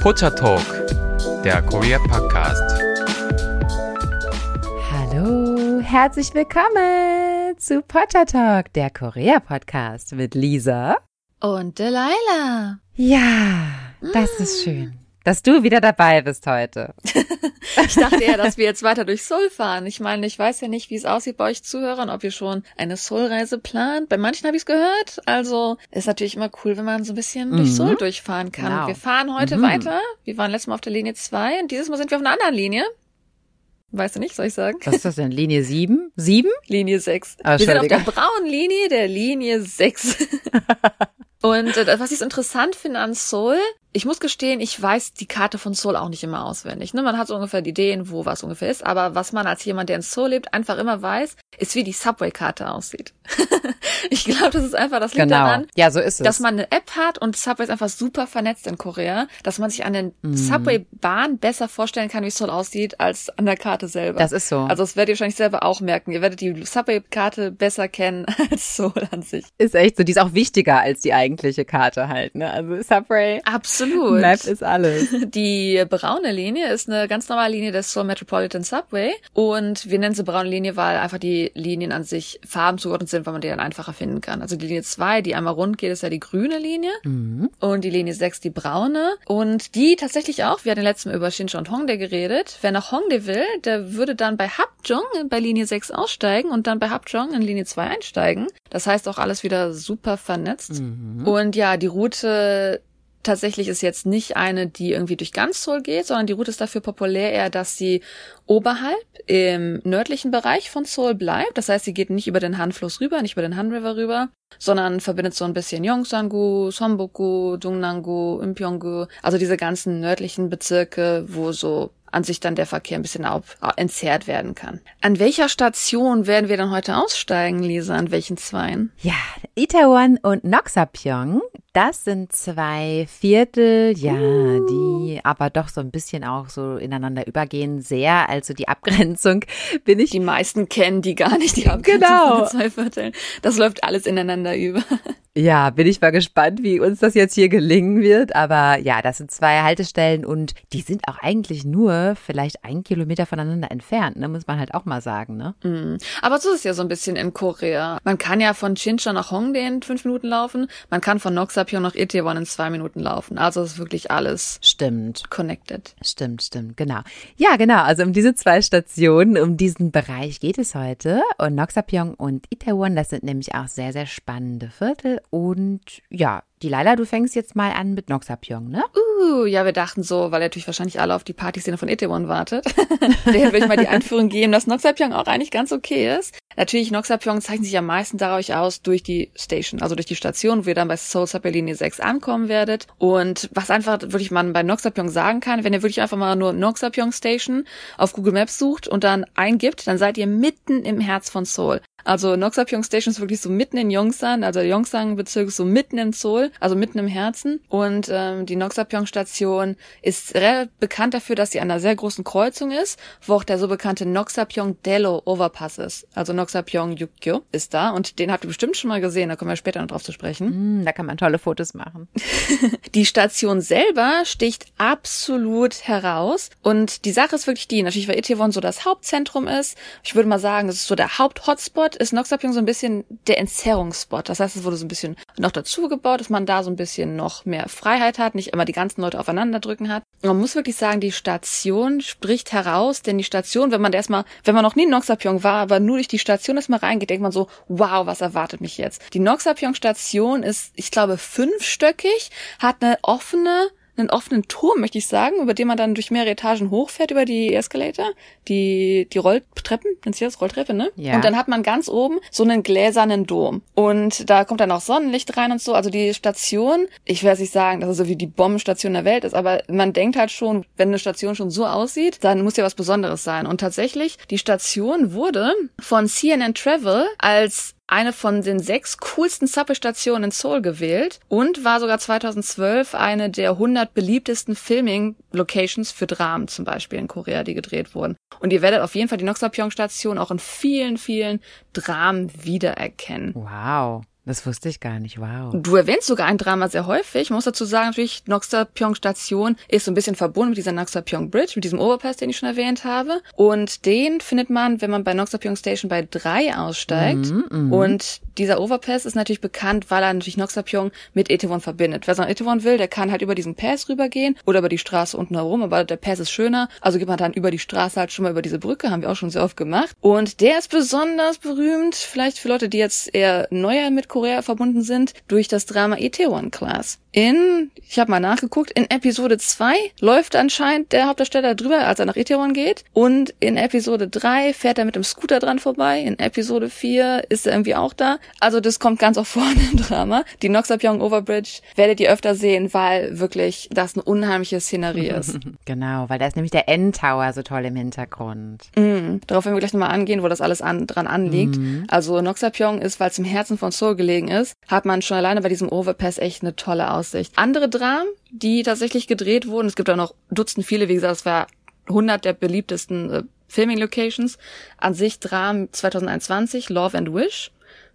Pocha Talk, der Korea Podcast. Hallo, herzlich willkommen zu Pocha Talk, der Korea Podcast mit Lisa und Delilah. Ja, das ist schön dass du wieder dabei bist heute. ich dachte ja, dass wir jetzt weiter durch Seoul fahren. Ich meine, ich weiß ja nicht, wie es aussieht bei euch Zuhörern, ob ihr schon eine Seoul-Reise plant. Bei manchen habe ich es gehört. Also ist natürlich immer cool, wenn man so ein bisschen mhm. durch Seoul durchfahren kann. Genau. Wir fahren heute mhm. weiter. Wir waren letztes Mal auf der Linie 2 und dieses Mal sind wir auf einer anderen Linie. Weißt du nicht, soll ich sagen? Was ist das denn? Linie 7? 7? Linie 6. Ah, wir sind auf der braunen Linie der Linie 6. und äh, was ich so interessant finde an Seoul, ich muss gestehen, ich weiß die Karte von Seoul auch nicht immer auswendig. Ne? Man hat so ungefähr die Ideen, wo was ungefähr ist, aber was man als jemand, der in Seoul lebt, einfach immer weiß, ist, wie die Subway-Karte aussieht. ich glaube, das ist einfach, das liegt genau. daran, ja, so ist es. dass man eine App hat und Subway ist einfach super vernetzt in Korea, dass man sich an den mm. Subway-Bahn besser vorstellen kann, wie Seoul aussieht, als an der Karte selber. Das ist so. Also das werdet ihr wahrscheinlich selber auch merken. Ihr werdet die Subway-Karte besser kennen als Seoul an sich. Ist echt so. Die ist auch wichtiger als die eigentliche Karte halt. Ne? Also Subway. Absolut Absolut. Map ist alles. Die braune Linie ist eine ganz normale Linie des Seoul Metropolitan Subway und wir nennen sie braune Linie, weil einfach die Linien an sich Farben zugeordnet sind, weil man die dann einfacher finden kann. Also die Linie 2, die einmal rund geht, ist ja die grüne Linie mhm. und die Linie 6 die braune und die tatsächlich auch, wir hatten letztes Mal über Shincheon und Hongdae geredet, wer nach Hongdae will, der würde dann bei Hapjeong bei Linie 6 aussteigen und dann bei Hapjeong in Linie 2 einsteigen. Das heißt auch alles wieder super vernetzt. Mhm. Und ja, die Route tatsächlich ist jetzt nicht eine, die irgendwie durch ganz Seoul geht, sondern die Route ist dafür populär eher, dass sie oberhalb im nördlichen Bereich von Seoul bleibt. Das heißt, sie geht nicht über den Han-Fluss rüber, nicht über den Han River rüber, sondern verbindet so ein bisschen Yongsan-gu, Sonbuk-gu, Dungnang-gu, Impyeong-gu, also diese ganzen nördlichen Bezirke, wo so an sich dann der Verkehr ein bisschen auf, entzerrt werden kann. An welcher Station werden wir dann heute aussteigen, Lisa? An welchen zweien? Ja, Itaewon und Noxapyeong. Das sind zwei Viertel, ja, uh. die aber doch so ein bisschen auch so ineinander übergehen. Sehr, also die Abgrenzung bin ich. Die meisten kennen die gar nicht, die Abgrenzung genau. von zwei Vierteln. Das läuft alles ineinander über. Ja, bin ich mal gespannt, wie uns das jetzt hier gelingen wird. Aber ja, das sind zwei Haltestellen und die sind auch eigentlich nur vielleicht ein Kilometer voneinander entfernt, ne? muss man halt auch mal sagen. Ne? Mm. Aber so ist es ja so ein bisschen in Korea. Man kann ja von Chincheon nach Hongdae in fünf Minuten laufen. Man kann von Noxapyeong nach Itaewon in zwei Minuten laufen. Also ist wirklich alles stimmt connected. Stimmt, stimmt, genau. Ja, genau. Also um diese zwei Stationen, um diesen Bereich geht es heute. Und Noxapyeong und Itaewon, das sind nämlich auch sehr, sehr spannende Viertel und ja, die Laila, du fängst jetzt mal an mit Noxapyong, ne? Uh, ja, wir dachten so, weil natürlich wahrscheinlich alle auf die Partyszene von Itaewon wartet. Der würde ich mal die Einführung geben, dass Noxapyong auch eigentlich ganz okay ist. Natürlich, Noxapyong zeichnet sich am meisten dadurch aus durch die Station, also durch die Station, wo ihr dann bei Seoul Linie 6 ankommen werdet. Und was einfach wirklich man bei Noxapyong sagen kann, wenn ihr wirklich einfach mal nur Noxapyong Station auf Google Maps sucht und dann eingibt, dann seid ihr mitten im Herz von Seoul. Also Noxapyong Station ist wirklich so mitten in Yongsan, also Yongsan-Bezirk ist so mitten in Seoul, also mitten im Herzen. Und ähm, die Noxapyong-Station ist bekannt dafür, dass sie an einer sehr großen Kreuzung ist, wo auch der so bekannte Noxapyong-Delo Overpass ist. Also Noxapyong-Yukyo ist da und den habt ihr bestimmt schon mal gesehen, da kommen wir später noch drauf zu sprechen. Mm, da kann man tolle Fotos machen. die Station selber sticht absolut heraus und die Sache ist wirklich die, natürlich weil Itaewon so das Hauptzentrum ist, ich würde mal sagen, das ist so der Haupthotspot Spot ist Noxapyong so ein bisschen der Entzerrungsspot. Das heißt, es wurde so ein bisschen noch dazu gebaut, dass man da so ein bisschen noch mehr Freiheit hat, nicht immer die ganzen Leute aufeinander drücken hat. Man muss wirklich sagen, die Station spricht heraus, denn die Station, wenn man erstmal, wenn man noch nie in Noxapyong war, aber nur durch die Station erstmal reingeht, denkt man so, wow, was erwartet mich jetzt? Die Noxapyong Station ist, ich glaube, fünfstöckig, hat eine offene einen offenen Turm, möchte ich sagen, über den man dann durch mehrere Etagen hochfährt über die Escalator, die, die Rolltreppen, nennt sich das Rolltreppe, ne? Ja. Und dann hat man ganz oben so einen gläsernen Dom. Und da kommt dann auch Sonnenlicht rein und so. Also die Station, ich jetzt nicht sagen, dass es so wie die Bombenstation der Welt ist, aber man denkt halt schon, wenn eine Station schon so aussieht, dann muss ja was Besonderes sein. Und tatsächlich, die Station wurde von CNN Travel als eine von den sechs coolsten Subway-Stationen in Seoul gewählt und war sogar 2012 eine der 100 beliebtesten Filming-Locations für Dramen zum Beispiel in Korea, die gedreht wurden. Und ihr werdet auf jeden Fall die Noxapyong-Station auch in vielen, vielen Dramen wiedererkennen. Wow. Das wusste ich gar nicht, wow. Du erwähnst sogar ein Drama sehr häufig. Man muss dazu sagen, natürlich, Noxapyong Station ist so ein bisschen verbunden mit dieser Noxapyong Bridge, mit diesem Overpass, den ich schon erwähnt habe. Und den findet man, wenn man bei Noxapyong Station bei drei aussteigt. Mhm, und dieser Overpass ist natürlich bekannt, weil er natürlich Noxapyong mit Etewon verbindet. Wer so nach Etewon will, der kann halt über diesen Pass rübergehen oder über die Straße unten herum, aber der Pass ist schöner. Also geht man dann über die Straße halt schon mal über diese Brücke, haben wir auch schon sehr oft gemacht. Und der ist besonders berühmt, vielleicht für Leute, die jetzt eher neuer mit Korea verbunden sind, durch das Drama Itaewon Class. In, ich habe mal nachgeguckt, in Episode 2 läuft anscheinend der Hauptdarsteller drüber, als er nach Itaewon geht. Und in Episode 3 fährt er mit dem Scooter dran vorbei. In Episode 4 ist er irgendwie auch da. Also das kommt ganz auch vorne im Drama. Die Noxapyong Overbridge werdet ihr öfter sehen, weil wirklich das eine unheimliche Szenerie ist. Genau, weil da ist nämlich der N-Tower so toll im Hintergrund. Mhm. Darauf werden wir gleich nochmal angehen, wo das alles an, dran anliegt. Also Noxapyong ist, weil es im Herzen von Seoul gelegen ist, hat man schon alleine bei diesem Overpass echt eine tolle Aussicht. Andere Dramen, die tatsächlich gedreht wurden, es gibt auch noch Dutzend viele, wie gesagt, es war 100 der beliebtesten äh, Filming-Locations. An sich Dramen 2021, Love and Wish,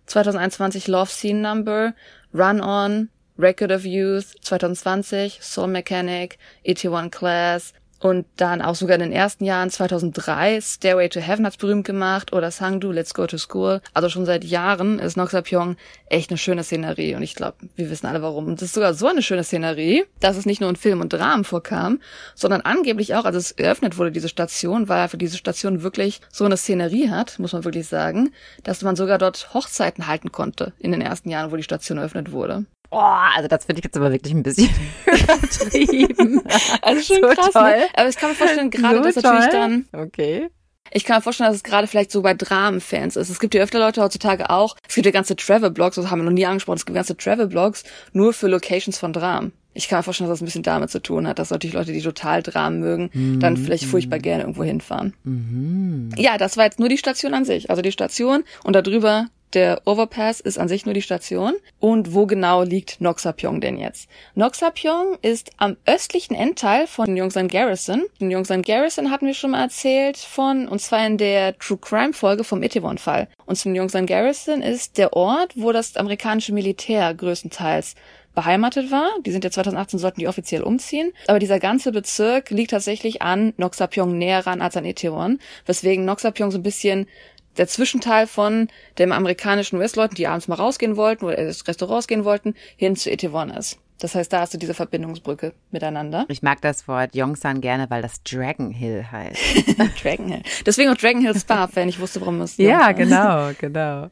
2021 Love Scene Number, Run On, Record of Youth, 2020 Soul Mechanic, ET1 Class, und dann auch sogar in den ersten Jahren, 2003, Stairway to Heaven hat's berühmt gemacht oder Sangdu, Let's Go to School. Also schon seit Jahren ist Noxapyong echt eine schöne Szenerie und ich glaube, wir wissen alle warum. Und es ist sogar so eine schöne Szenerie, dass es nicht nur in Film und Dramen vorkam, sondern angeblich auch, als es eröffnet wurde, diese Station, weil er für diese Station wirklich so eine Szenerie hat, muss man wirklich sagen, dass man sogar dort Hochzeiten halten konnte in den ersten Jahren, wo die Station eröffnet wurde. Oh, also das finde ich jetzt aber wirklich ein bisschen übertrieben. Also schon So krass, toll. ne? Aber ich kann mir vorstellen, gerade So das natürlich toll. dann Okay. Ich kann mir vorstellen, dass es gerade vielleicht so bei Dramenfans ist. Es gibt ja öfter Leute heutzutage auch. Es gibt ja ganze Travel-Blogs, das haben wir noch nie angesprochen. Es gibt ganze Travel-Blogs nur für Locations von Dramen. Ich kann mir vorstellen, dass das ein bisschen damit zu tun hat, dass natürlich Leute, die total Dramen mögen, dann vielleicht furchtbar gerne irgendwo hinfahren. Ja, das war jetzt nur die Station an sich. Also die Station und darüber der Overpass ist an sich nur die Station. Und wo genau liegt Noxapyong denn jetzt? Noxapyong ist am östlichen Endteil von Yongsan Garrison. In Yongsan Garrison hatten wir schon mal erzählt von, und zwar in der True Crime Folge vom Itaewon-Fall. Und in Yongsan Garrison ist der Ort, wo das amerikanische Militär größtenteils beheimatet war. Die sind ja 2018, sollten die offiziell umziehen. Aber dieser ganze Bezirk liegt tatsächlich an Noxapyong näher ran als an Itaewon, weswegen Noxapyong so ein bisschen der Zwischenteil von dem amerikanischen US-Leuten, die abends mal rausgehen wollten oder ins Restaurant gehen wollten, hin zu Itaewon ist. Das heißt, da hast du diese Verbindungsbrücke miteinander. Ich mag das Wort Yongsan gerne, weil das Dragon Hill heißt. Dragon Hill. Deswegen auch Dragon Hill Spa, wenn ich wusste, warum es ja, genau, genau.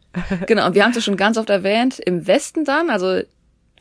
Genau, und wir haben es ja schon ganz oft erwähnt, im Westen dann, also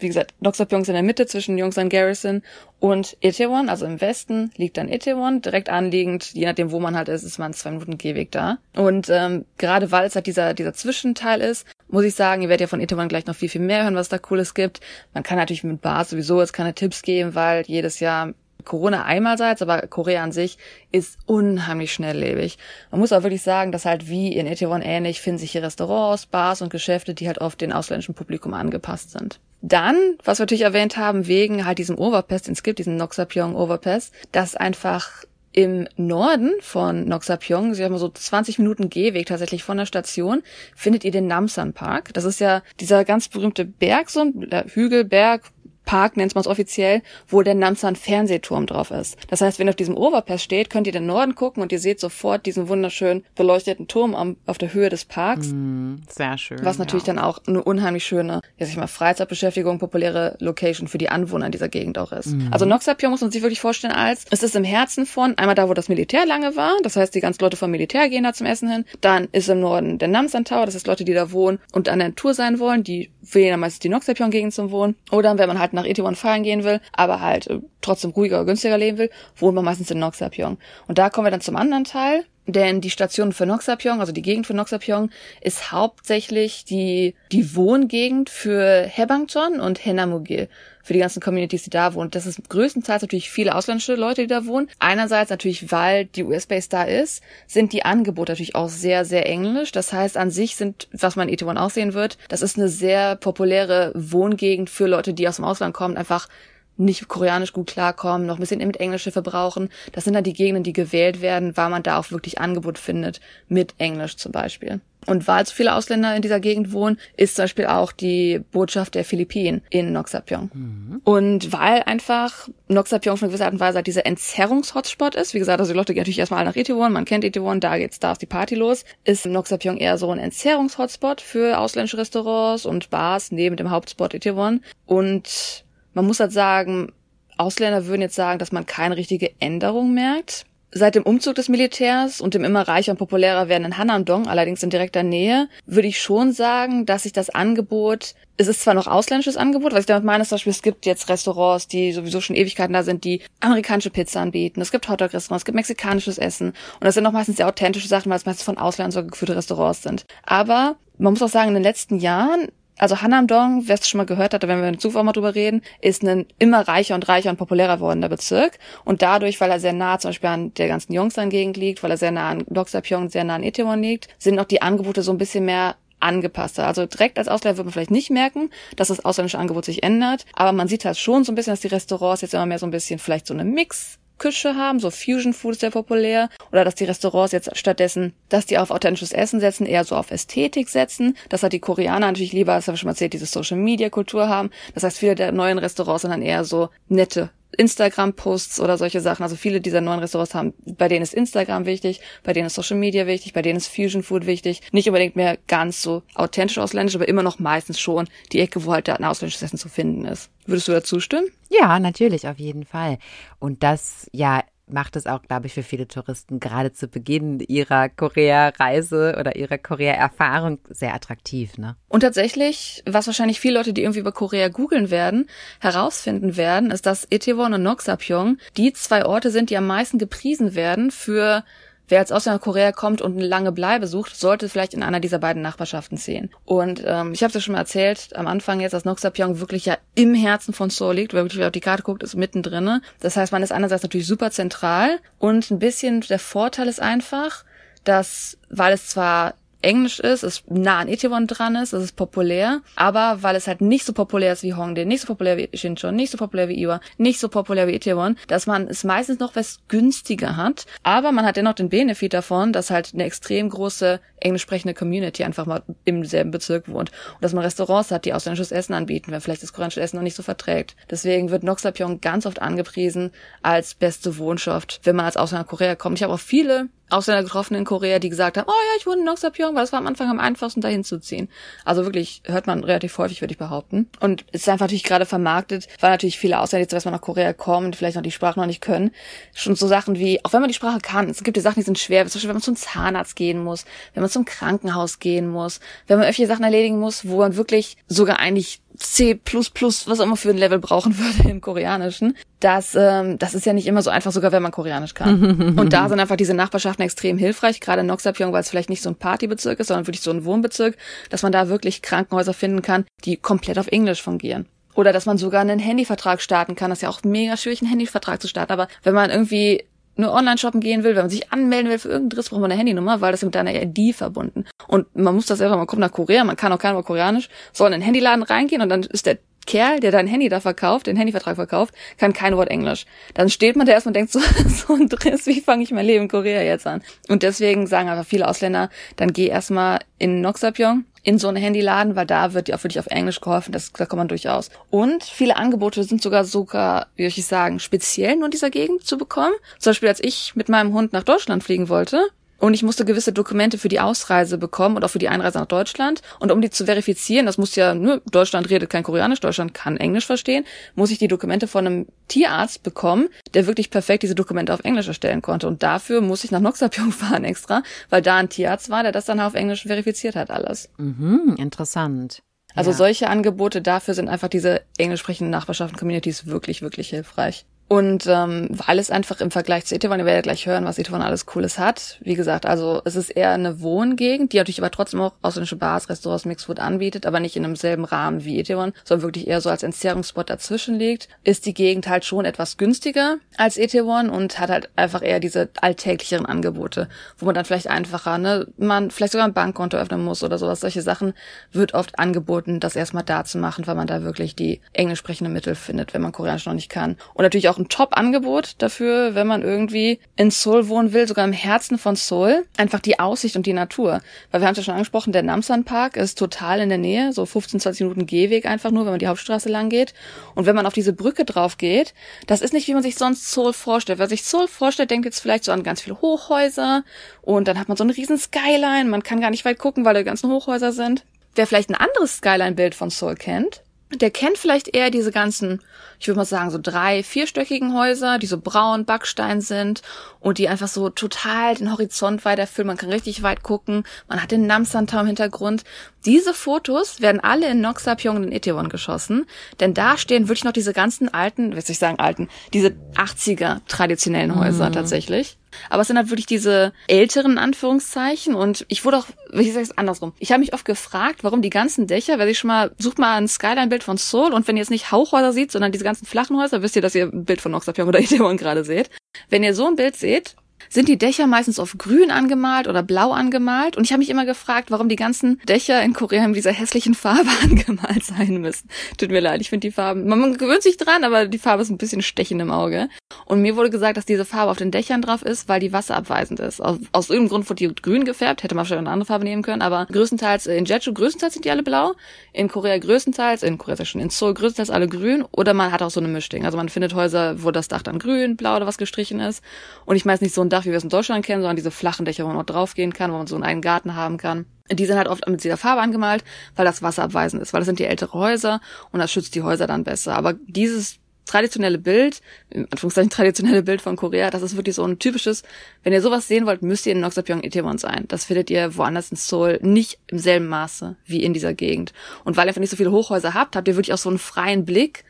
wie gesagt, Noxapyong ist in der Mitte zwischen Yongsan Garrison und Itaewon, also im Westen liegt dann Itaewon, direkt anliegend, je nachdem, wo man halt ist, ist man zwei Minuten Gehweg da. Und ähm, gerade weil es halt dieser, dieser Zwischenteil ist, muss ich sagen, ihr werdet ja von Itaewon gleich noch viel, viel mehr hören, was da Cooles gibt. Man kann natürlich mit Bars sowieso jetzt keine Tipps geben, weil jedes Jahr Corona einerseits, aber Korea an sich ist unheimlich schnelllebig. Man muss auch wirklich sagen, dass halt wie in Itaewon ähnlich finden sich hier Restaurants, Bars und Geschäfte, die halt oft den ausländischen Publikum angepasst sind. Dann, was wir natürlich erwähnt haben, wegen halt diesem Overpass, den es gibt, diesen Noxapyong Overpass, dass einfach im Norden von Noxapyong, sie haben so 20 Minuten Gehweg tatsächlich von der Station, findet ihr den Namsan Park. Das ist ja dieser ganz berühmte Berg, so ein Hügel, Berg, Park nennt man es offiziell, wo der Namsan Fernsehturm drauf ist. Das heißt, wenn ihr auf diesem Overpass steht, könnt ihr den Norden gucken und ihr seht sofort diesen wunderschön beleuchteten Turm am, auf der Höhe des Parks. Hm, Sehr schön. Was natürlich ja. dann auch eine unheimlich schöne, ja, sag ich mal, Freizeitbeschäftigung, populäre Location für die Anwohner in dieser Gegend auch ist. Also Noxapyong muss man sich wirklich vorstellen als, es ist im Herzen von, einmal da, wo das Militär lange war, das heißt, die ganzen Leute vom Militär gehen da zum Essen hin, dann ist im Norden der Namsan Tower, das heißt Leute, die da wohnen und an der Tour sein wollen, die wählen dann meistens die Noxapyong-Gegend zum Wohnen. Oder wenn man halt nach Itaewon feiern gehen will, aber halt äh, trotzdem ruhiger, günstiger leben will, wohnt man meistens in Noxapyong. Und da kommen wir dann zum anderen Teil, denn die Station für Noxapyong, also die Gegend für Noxapyong, ist hauptsächlich die, die Wohngegend für Hebangton und Henamugil. Für die ganzen Communities, die da wohnen. Das ist größtenteils natürlich viele ausländische Leute, die da wohnen. Einerseits natürlich, weil die US-Base da ist, sind die Angebote natürlich auch sehr, sehr englisch. Das heißt, an sich sind, was man in Itaewon auch sehen wird, das ist eine sehr populäre Wohngegend für Leute, die aus dem Ausland kommen, einfach nicht koreanisch gut klarkommen, noch ein bisschen mit Englischhilfe brauchen. Das sind dann die Gegenden, die gewählt werden, weil man da auch wirklich Angebot findet mit Englisch zum Beispiel. Und weil so viele Ausländer in dieser Gegend wohnen, ist zum Beispiel auch die Botschaft der Philippinen in Noxapyong. Mhm. Und weil einfach Noxapyong auf eine gewisse Art und Weise halt dieser Entzerrungs-Hotspot ist, wie gesagt, also die Leute gehen natürlich erstmal nach Itaewon, man kennt Itaewon, da geht's, da ist die Party los, ist Noxapyong eher so ein Entzerrungs-Hotspot für ausländische Restaurants und Bars neben dem Hauptspot Itaewon. Und man muss halt sagen, Ausländer würden jetzt sagen, dass man keine richtige Änderung merkt. Seit dem Umzug des Militärs und dem immer reicher und populärer werdenden Hanamdong, allerdings in direkter Nähe, würde ich schon sagen, dass sich das Angebot, es ist zwar noch ausländisches Angebot, was ich damit meine, ist zum Beispiel, es gibt jetzt Restaurants, die sowieso schon Ewigkeiten da sind, die amerikanische Pizza anbieten, es gibt Hotdog-Restaurants, es gibt mexikanisches Essen und das sind noch meistens sehr authentische Sachen, weil es meistens von Ausländern so geführte Restaurants sind. Aber man muss auch sagen, in den letzten Jahren also Hanamdong, wer es schon mal gehört hatte, wenn wir in Zufall mal drüber reden, ist ein immer reicher und reicher und populärer wordender Bezirk. Und dadurch, weil er sehr nah zum Beispiel an der ganzen Yongsan-Gegend liegt, weil er sehr nah an Doksa-Pyong, sehr nah an Itaewon liegt, sind auch die Angebote so ein bisschen mehr angepasster. Also direkt als Ausländer wird man vielleicht nicht merken, dass das ausländische Angebot sich ändert, aber man sieht halt schon so ein bisschen, dass die Restaurants jetzt immer mehr so ein bisschen vielleicht so eine Mix Küche haben, so Fusion Food ist sehr populär, oder dass die Restaurants jetzt stattdessen, dass die auf authentisches Essen setzen, eher so auf Ästhetik setzen. Das hat die Koreaner natürlich lieber, das habe schon mal erzählt, diese Social Media Kultur haben. Das heißt, viele der neuen Restaurants sind dann eher so nette Instagram-Posts oder solche Sachen. Also viele dieser neuen Restaurants haben, bei denen ist Instagram wichtig, bei denen ist Social Media wichtig, bei denen ist Fusion Food wichtig. Nicht unbedingt mehr ganz so authentisch ausländisch, aber immer noch meistens schon die Ecke, wo halt ein ausländisches Essen zu finden ist. Würdest du dazu stimmen? Ja, natürlich, auf jeden Fall. Und das ja macht es auch, glaube ich, für viele Touristen gerade zu Beginn ihrer Korea-Reise oder ihrer Korea-Erfahrung sehr attraktiv. Ne? Und tatsächlich, was wahrscheinlich viele Leute, die irgendwie über Korea googeln werden, herausfinden werden, ist, dass Itaewon und Noxapyong die zwei Orte sind, die am meisten gepriesen werden für wer als Ausländer Korea kommt und eine lange Bleibe sucht, sollte vielleicht in einer dieser beiden Nachbarschaften sehen. Und ähm, ich habe es ja schon mal erzählt, am Anfang jetzt, dass Noxapyong wirklich ja im Herzen von Seoul liegt. Wer wirklich auf die Karte guckt, ist mittendrin. Das heißt, man ist einerseits natürlich super zentral und ein bisschen der Vorteil ist einfach, dass, weil es zwar Englisch ist, es nah an Itaewon dran ist, es ist populär, aber weil es halt nicht so populär ist wie Hongdae, nicht so populär wie Shinchon, nicht so populär wie Iwa, nicht so populär wie Itaewon, dass man es meistens noch was günstiger hat, aber man hat dennoch den Benefit davon, dass halt eine extrem große englisch sprechende Community einfach mal im selben Bezirk wohnt und dass man Restaurants hat, die ausländisches Essen anbieten, wenn vielleicht das koreanische Essen noch nicht so verträgt. Deswegen wird Noxapyong ganz oft angepriesen als beste Wohnschaft, wenn man als Ausländer nach Korea kommt. Ich habe auch viele Ausländer getroffen in Korea, die gesagt haben, oh ja, ich wohne in Noxapyong, weil es war am Anfang am einfachsten, dahin zu ziehen. Also wirklich hört man relativ häufig, würde ich behaupten. Und es ist einfach natürlich gerade vermarktet, weil natürlich viele Ausländer, jetzt mal nach Korea kommen, vielleicht noch die Sprache noch nicht können, schon so Sachen wie, auch wenn man die Sprache kann, es gibt ja Sachen, die sind schwer, zum Beispiel, wenn man zum Zahnarzt gehen muss, wenn man zum Krankenhaus gehen muss, wenn man öffentliche Sachen erledigen muss, wo man wirklich sogar eigentlich C++, was auch immer für ein Level brauchen würde im Koreanischen. Das, ähm, das ist ja nicht immer so einfach, sogar wenn man Koreanisch kann. und da sind einfach diese Nachbarschaften extrem hilfreich, gerade in Noxapyong, weil es vielleicht nicht so ein Partybezirk ist, sondern wirklich so ein Wohnbezirk, dass man da wirklich Krankenhäuser finden kann, die komplett auf Englisch fungieren. Oder dass man sogar einen Handyvertrag starten kann. Das ist ja auch mega schwierig, einen Handyvertrag zu starten. Aber wenn man irgendwie nur online shoppen gehen will, wenn man sich anmelden will für irgendeinen Driss, braucht man eine Handynummer, weil das ist mit deiner ID verbunden. Und man muss das selber mal gucken nach Korea, man kann auch kein Wort Koreanisch, soll in den Handyladen reingehen und dann ist der Kerl, der dein Handy da verkauft, den Handyvertrag verkauft, kann kein Wort Englisch. Dann steht man da erstmal und denkt so, so ein Driss, wie fange ich mein Leben in Korea jetzt an? Und deswegen sagen einfach viele Ausländer, dann geh erstmal in Noxapyong, in so einen Handyladen, weil da wird auch wirklich auf Englisch geholfen, das, da kommt man durchaus. Und viele Angebote sind sogar sogar, wie soll ich sagen, speziell nur in dieser Gegend zu bekommen. Zum Beispiel, als ich mit meinem Hund nach Deutschland fliegen wollte, und ich musste gewisse Dokumente für die Ausreise bekommen und auch für die Einreise nach Deutschland. Und um die zu verifizieren, das muss ja, nur Deutschland redet kein Koreanisch, Deutschland kann Englisch verstehen, muss ich die Dokumente von einem Tierarzt bekommen, der wirklich perfekt diese Dokumente auf Englisch erstellen konnte. Und dafür muss ich nach Noxapyong fahren extra, weil da ein Tierarzt war, der das dann auf Englisch verifiziert hat alles. Mhm, interessant. Also ja. solche Angebote dafür sind einfach diese englisch sprechenden Nachbarschaften Communities wirklich, wirklich hilfreich. Und ähm, weil es einfach im Vergleich zu Itaewon, ihr werdet gleich hören, was Itaewon alles Cooles hat. Wie gesagt, also es ist eher eine Wohngegend, die natürlich aber trotzdem auch ausländische Bars, Restaurants, Mixfood anbietet, aber nicht in einem selben Rahmen wie Itaewon, sondern wirklich eher so als Entzerrungsspot dazwischen liegt. Ist die Gegend halt schon etwas günstiger als Itaewon und hat halt einfach eher diese alltäglicheren Angebote, wo man dann vielleicht einfacher, ne, man vielleicht sogar ein Bankkonto öffnen muss oder sowas. Solche Sachen wird oft angeboten, das erstmal da zu machen, weil man da wirklich die englisch sprechende Mittel findet, wenn man Koreanisch noch nicht kann. Und natürlich auch ein Top-Angebot dafür, wenn man irgendwie in Seoul wohnen will, sogar im Herzen von Seoul. Einfach die Aussicht und die Natur. Weil wir haben es ja schon angesprochen, der Namsan Park ist total in der Nähe, so 15, 20 Minuten Gehweg einfach nur, wenn man die Hauptstraße lang geht. Und wenn man auf diese Brücke drauf geht, das ist nicht, wie man sich sonst Seoul vorstellt. Wer sich Seoul vorstellt, denkt jetzt vielleicht so an ganz viele Hochhäuser und dann hat man so eine riesen Skyline, man kann gar nicht weit gucken, weil da die ganzen Hochhäuser sind. Wer vielleicht ein anderes Skyline-Bild von Seoul kennt, der kennt vielleicht eher diese ganzen, ich würde mal sagen, so drei, vierstöckigen Häuser, die so braun Backstein sind und die einfach so total den Horizont weiterfüllen. Man kann richtig weit gucken. Man hat den Namsan im Hintergrund. Diese Fotos werden alle in Noxapyong und in Itaewon geschossen, denn da stehen wirklich noch diese ganzen alten, wie soll ich sagen alten, diese 80er traditionellen Häuser mhm. tatsächlich. Aber es sind halt wirklich diese älteren Anführungszeichen und ich wurde auch, ich sage es andersrum. Ich habe mich oft gefragt, warum die ganzen Dächer, weil ich schon mal, sucht mal ein Skyline-Bild von Seoul und wenn ihr jetzt nicht Hauchhäuser seht, sondern diese ganzen flachen Häuser, wisst ihr, dass ihr ein Bild von Noxapyong oder Itaewon gerade seht. Wenn ihr so ein Bild seht, sind die Dächer meistens auf grün angemalt oder blau angemalt. Und ich habe mich immer gefragt, warum die ganzen Dächer in Korea in dieser hässlichen Farbe angemalt sein müssen. Tut mir leid, ich finde die Farben, man gewöhnt sich dran, aber die Farbe ist ein bisschen stechend im Auge. Und mir wurde gesagt, dass diese Farbe auf den Dächern drauf ist, weil die wasserabweisend ist. Aus, aus irgendeinem Grund wurde die grün gefärbt, hätte man vielleicht eine andere Farbe nehmen können, aber größtenteils in Jeju größtenteils sind die alle blau, in Korea größtenteils, in Korea ist ja schon in Seoul größtenteils alle grün oder man hat auch so eine Mischding. Also man findet Häuser, wo das Dach dann grün, blau oder was gestrichen ist. Und ich meine nicht so ein Dach, wie wir es in Deutschland kennen, sondern diese flachen Dächer, wo man auch draufgehen kann, wo man so einen eigenen Garten haben kann. Die sind halt oft mit dieser Farbe angemalt, weil das wasserabweisend ist, weil das sind die ältere Häuser und das schützt die Häuser dann besser. Aber dieses traditionelle Bild, in Anführungszeichen traditionelle Bild von Korea, das ist wirklich so ein typisches, wenn ihr sowas sehen wollt, müsst ihr in Noxapyong Itaewon sein. Das findet ihr woanders in Seoul nicht im selben Maße wie in dieser Gegend. Und weil ihr einfach nicht so viele Hochhäuser habt, habt ihr wirklich auch so einen freien Blick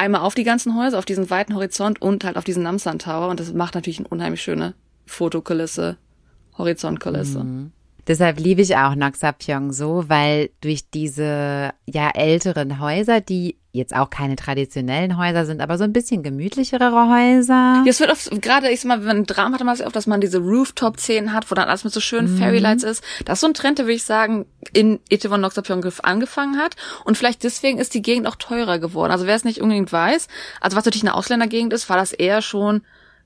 einmal auf die ganzen Häuser, auf diesen weiten Horizont und halt auf diesen Namsan Tower und das macht natürlich eine unheimlich schöne Fotokulisse, Horizontkulisse. Mhm. Deshalb liebe ich auch Noxapyong so, weil durch diese ja älteren Häuser, die jetzt auch keine traditionellen Häuser sind, aber so ein bisschen gemütlichere Häuser. Ja, es wird oft, gerade ich sag mal, wenn man Drama hat man es oft, dass man diese Rooftop-Szenen hat, wo dann alles mit so schönen mhm. Fairylights ist. Das ist so ein Trend, der würde ich sagen, in Itaewon Noxapyong angefangen hat. Und vielleicht deswegen ist die Gegend auch teurer geworden. Also wer es nicht unbedingt weiß, also was natürlich eine Ausländergegend ist, war das eher schon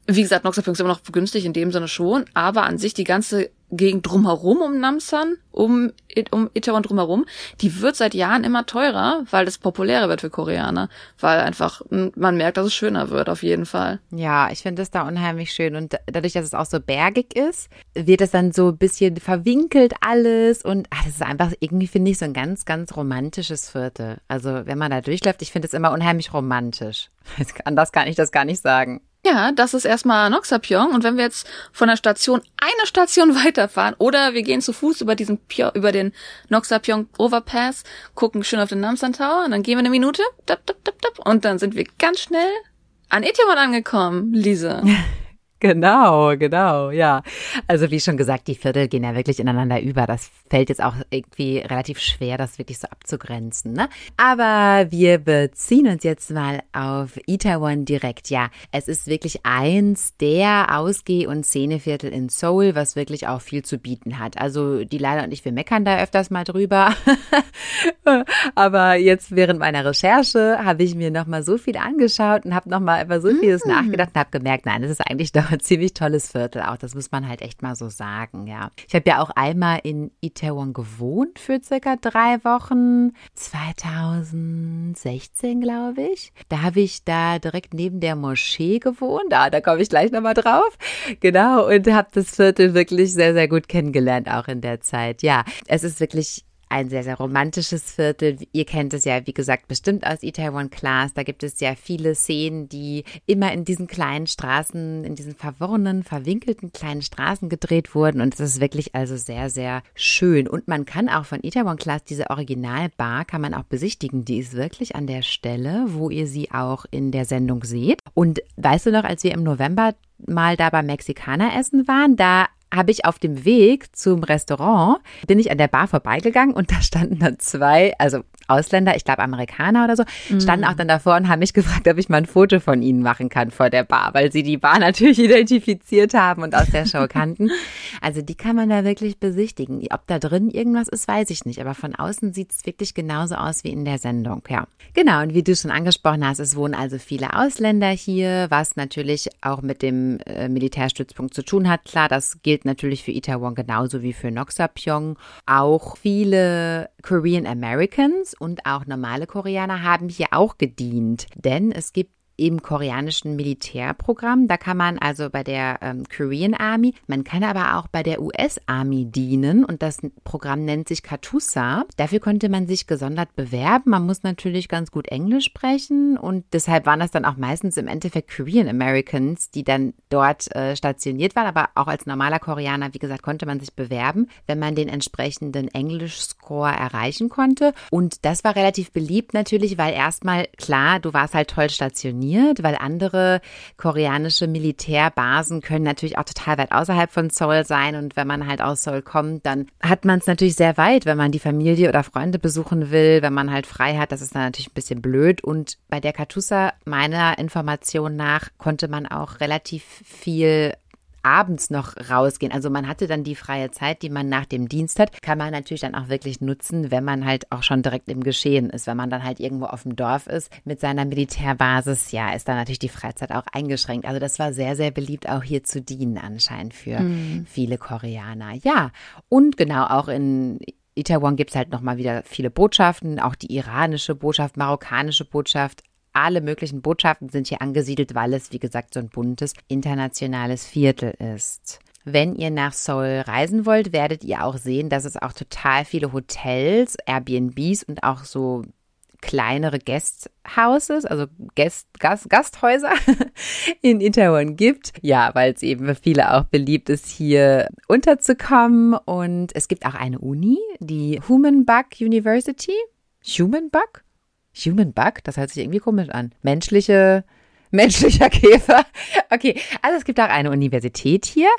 wie gesagt, Noxapyong ist immer noch günstig in dem Sinne schon, aber an sich die ganze Gegend drumherum um Namsan, um, um Itaewon drumherum, die wird seit Jahren immer teurer, weil das populärer wird für Koreaner, weil einfach man merkt, dass es schöner wird, auf jeden Fall. Ja, ich finde es da unheimlich schön und dadurch, dass es auch so bergig ist, wird es dann so ein bisschen verwinkelt alles und ach, das ist einfach irgendwie, finde ich, so ein ganz, ganz romantisches Viertel. Also wenn man da durchläuft, ich finde es immer unheimlich romantisch. Anders kann ich das gar nicht sagen. Ja, das ist erstmal Noxapyong. Und wenn wir jetzt von der Station eine Station weiterfahren oder wir gehen zu Fuß über diesen über den Noxapyong Overpass, gucken schön auf den Namsan Tower und dann gehen wir eine Minute und dann sind wir ganz schnell an Itaewon angekommen, Lise. Genau, genau, ja. Also wie schon gesagt, die Viertel gehen ja wirklich ineinander über. Das fällt jetzt auch irgendwie relativ schwer, das wirklich so abzugrenzen. Ne? Aber wir beziehen uns jetzt mal auf Itaewon direkt. Ja, es ist wirklich eins der Ausgeh- und Szeneviertel in Seoul, was wirklich auch viel zu bieten hat. Also die Leila und ich, wir meckern da öfters mal drüber. Aber jetzt während meiner Recherche habe ich mir nochmal so viel angeschaut und habe nochmal über so vieles mm. nachgedacht und habe gemerkt, nein, das ist eigentlich doch ziemlich tolles Viertel auch. Das muss man halt echt mal so sagen, ja. Ich habe ja auch einmal in Itaewon gewohnt für circa drei Wochen. 2016, glaube ich. Da habe ich da direkt neben der Moschee gewohnt. Ah, da komme ich gleich nochmal drauf. Genau. Und habe das Viertel wirklich sehr, sehr gut kennengelernt, auch in der Zeit. Ja, es ist wirklich ein sehr, sehr romantisches Viertel. Ihr kennt es ja, wie gesagt, bestimmt aus Itaewon Class. Da gibt es ja viele Szenen, die immer in diesen kleinen Straßen, in diesen verworrenen, verwinkelten kleinen Straßen gedreht wurden. Und es ist wirklich also sehr, sehr schön. Und man kann auch von Itaewon Class diese Originalbar kann man auch besichtigen. Die ist wirklich an der Stelle, wo ihr sie auch in der Sendung seht. Und weißt du noch, als wir im November mal da beim Mexikaner essen waren, da habe ich auf dem Weg zum Restaurant, bin ich an der Bar vorbeigegangen und da standen dann zwei, also Ausländer, ich glaube Amerikaner oder so, standen auch dann davor und haben mich gefragt, ob ich mal ein Foto von ihnen machen kann vor der Bar, weil sie die Bar natürlich identifiziert haben und aus der Show kannten. Also die kann man da wirklich besichtigen. Ob da drin irgendwas ist, weiß ich nicht, aber von außen sieht es wirklich genauso aus wie in der Sendung, ja. Genau, und wie du schon angesprochen hast, es wohnen also viele Ausländer hier, was natürlich auch mit dem äh, Militärstützpunkt zu tun hat. Klar, das gilt natürlich für Itaewon genauso wie für Noxapyong. Auch viele Korean Americans und auch normale Koreaner haben hier auch gedient, denn es gibt im koreanischen Militärprogramm. Da kann man also bei der ähm, Korean Army, man kann aber auch bei der US Army dienen und das Programm nennt sich Katusa. Dafür konnte man sich gesondert bewerben. Man muss natürlich ganz gut Englisch sprechen und deshalb waren das dann auch meistens im Endeffekt Korean Americans, die dann dort äh, stationiert waren. Aber auch als normaler Koreaner, wie gesagt, konnte man sich bewerben, wenn man den entsprechenden Englisch-Score erreichen konnte. Und das war relativ beliebt natürlich, weil erstmal klar, du warst halt toll stationiert funktioniert, weil andere koreanische Militärbasen können natürlich auch total weit außerhalb von Seoul sein. Und wenn man halt aus Seoul kommt, dann hat man es natürlich sehr weit, wenn man die Familie oder Freunde besuchen will, wenn man halt frei hat, das ist dann natürlich ein bisschen blöd. Und bei der Katusa meiner Information nach konnte man auch relativ viel abends noch rausgehen. Also man hatte dann die freie Zeit, die man nach dem Dienst hat, kann man natürlich dann auch wirklich nutzen, wenn man halt auch schon direkt im Geschehen ist. Wenn man dann halt irgendwo auf dem Dorf ist mit seiner Militärbasis, ja, ist dann natürlich die Freizeit auch eingeschränkt. Also das war sehr, sehr beliebt, auch hier zu dienen anscheinend für mhm. viele Koreaner. Ja, und genau auch in Itaewon gibt es halt nochmal wieder viele Botschaften, auch die iranische Botschaft, marokkanische Botschaft, alle möglichen Botschaften sind hier angesiedelt, weil es, wie gesagt, so ein buntes internationales Viertel ist. Wenn ihr nach Seoul reisen wollt, werdet ihr auch sehen, dass es auch total viele Hotels, Airbnbs und auch so kleinere Guesthouses, also Guest, Gast, Gasthäuser in Itaewon gibt. Ja, weil es eben für viele auch beliebt ist, hier unterzukommen. Und es gibt auch eine Uni, die Human Bug University. Human Bug? Human Bug? Das hört sich irgendwie komisch an. Menschliche, menschlicher Käfer. Okay, also es gibt auch eine Universität hier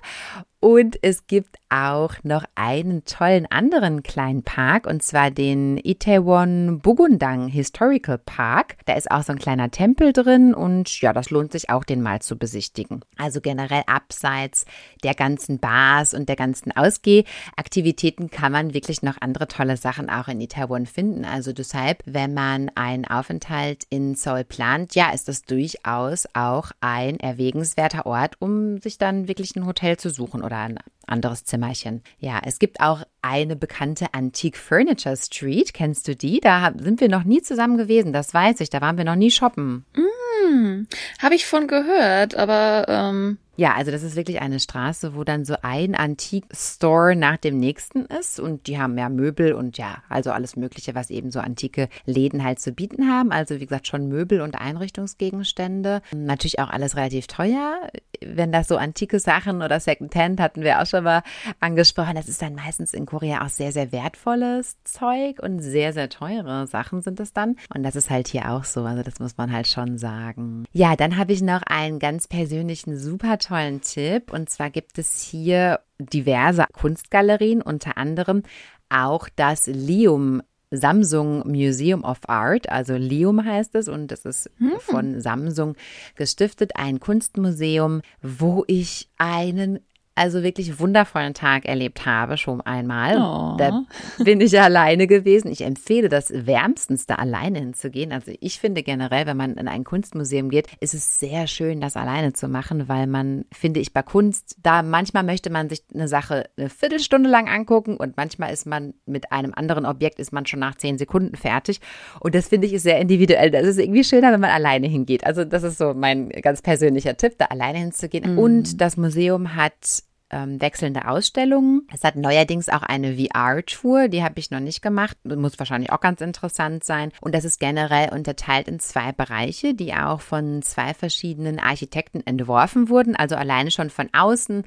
und es gibt auch noch einen tollen anderen kleinen Park und zwar den Itaewon Bugundang Historical Park. Da ist auch so ein kleiner Tempel drin und ja, das lohnt sich auch, den mal zu besichtigen. Also generell abseits der ganzen Bars und der ganzen Ausgehaktivitäten kann man wirklich noch andere tolle Sachen auch in Itaewon finden. Also deshalb, wenn man einen Aufenthalt in Seoul plant, ja, ist das durchaus auch ein erwägenswerter Ort, um sich dann wirklich ein Hotel zu suchen oder oder ein anderes Zimmerchen. Ja, es gibt auch eine bekannte Antique Furniture Street. Kennst du die? Da sind wir noch nie zusammen gewesen, das weiß ich. Da waren wir noch nie shoppen. Mm, Habe ich von gehört, aber ähm, ja, also das ist wirklich eine Straße, wo dann so ein Antik-Store nach dem nächsten ist und die haben ja Möbel und ja, also alles Mögliche, was eben so antike Läden halt zu bieten haben. Also wie gesagt, schon Möbel und Einrichtungsgegenstände. Natürlich auch alles relativ teuer. Wenn das so antike Sachen oder Secondhand hatten wir auch schon mal angesprochen, das ist dann meistens in Korea auch sehr, sehr wertvolles Zeug und sehr, sehr teure Sachen sind es dann. Und das ist halt hier auch so. Also das muss man halt schon sagen. Ja, dann habe ich noch einen ganz persönlichen super tollen Tipp. Und zwar gibt es hier diverse Kunstgalerien, unter anderem auch das Lium Samsung Museum of Art, also Lium heißt es und es ist hm. von Samsung gestiftet, ein Kunstmuseum, wo ich einen also wirklich wundervollen Tag erlebt habe, schon einmal. Oh. Da bin ich alleine gewesen. Ich empfehle das wärmstens, da alleine hinzugehen. Also ich finde generell, wenn man in ein Kunstmuseum geht, ist es sehr schön, das alleine zu machen, weil man, finde ich, bei Kunst, da manchmal möchte man sich eine Sache eine Viertelstunde lang angucken und manchmal ist man mit einem anderen Objekt, ist man schon nach zehn Sekunden fertig. Und das finde ich ist sehr individuell. Das ist irgendwie schöner, wenn man alleine hingeht. Also das ist so mein ganz persönlicher Tipp, da alleine hinzugehen. Mm. Und das Museum hat ähm, wechselnde Ausstellungen. Es hat neuerdings auch eine VR-Tour, die habe ich noch nicht gemacht, muss wahrscheinlich auch ganz interessant sein. Und das ist generell unterteilt in zwei Bereiche, die auch von zwei verschiedenen Architekten entworfen wurden. Also alleine schon von außen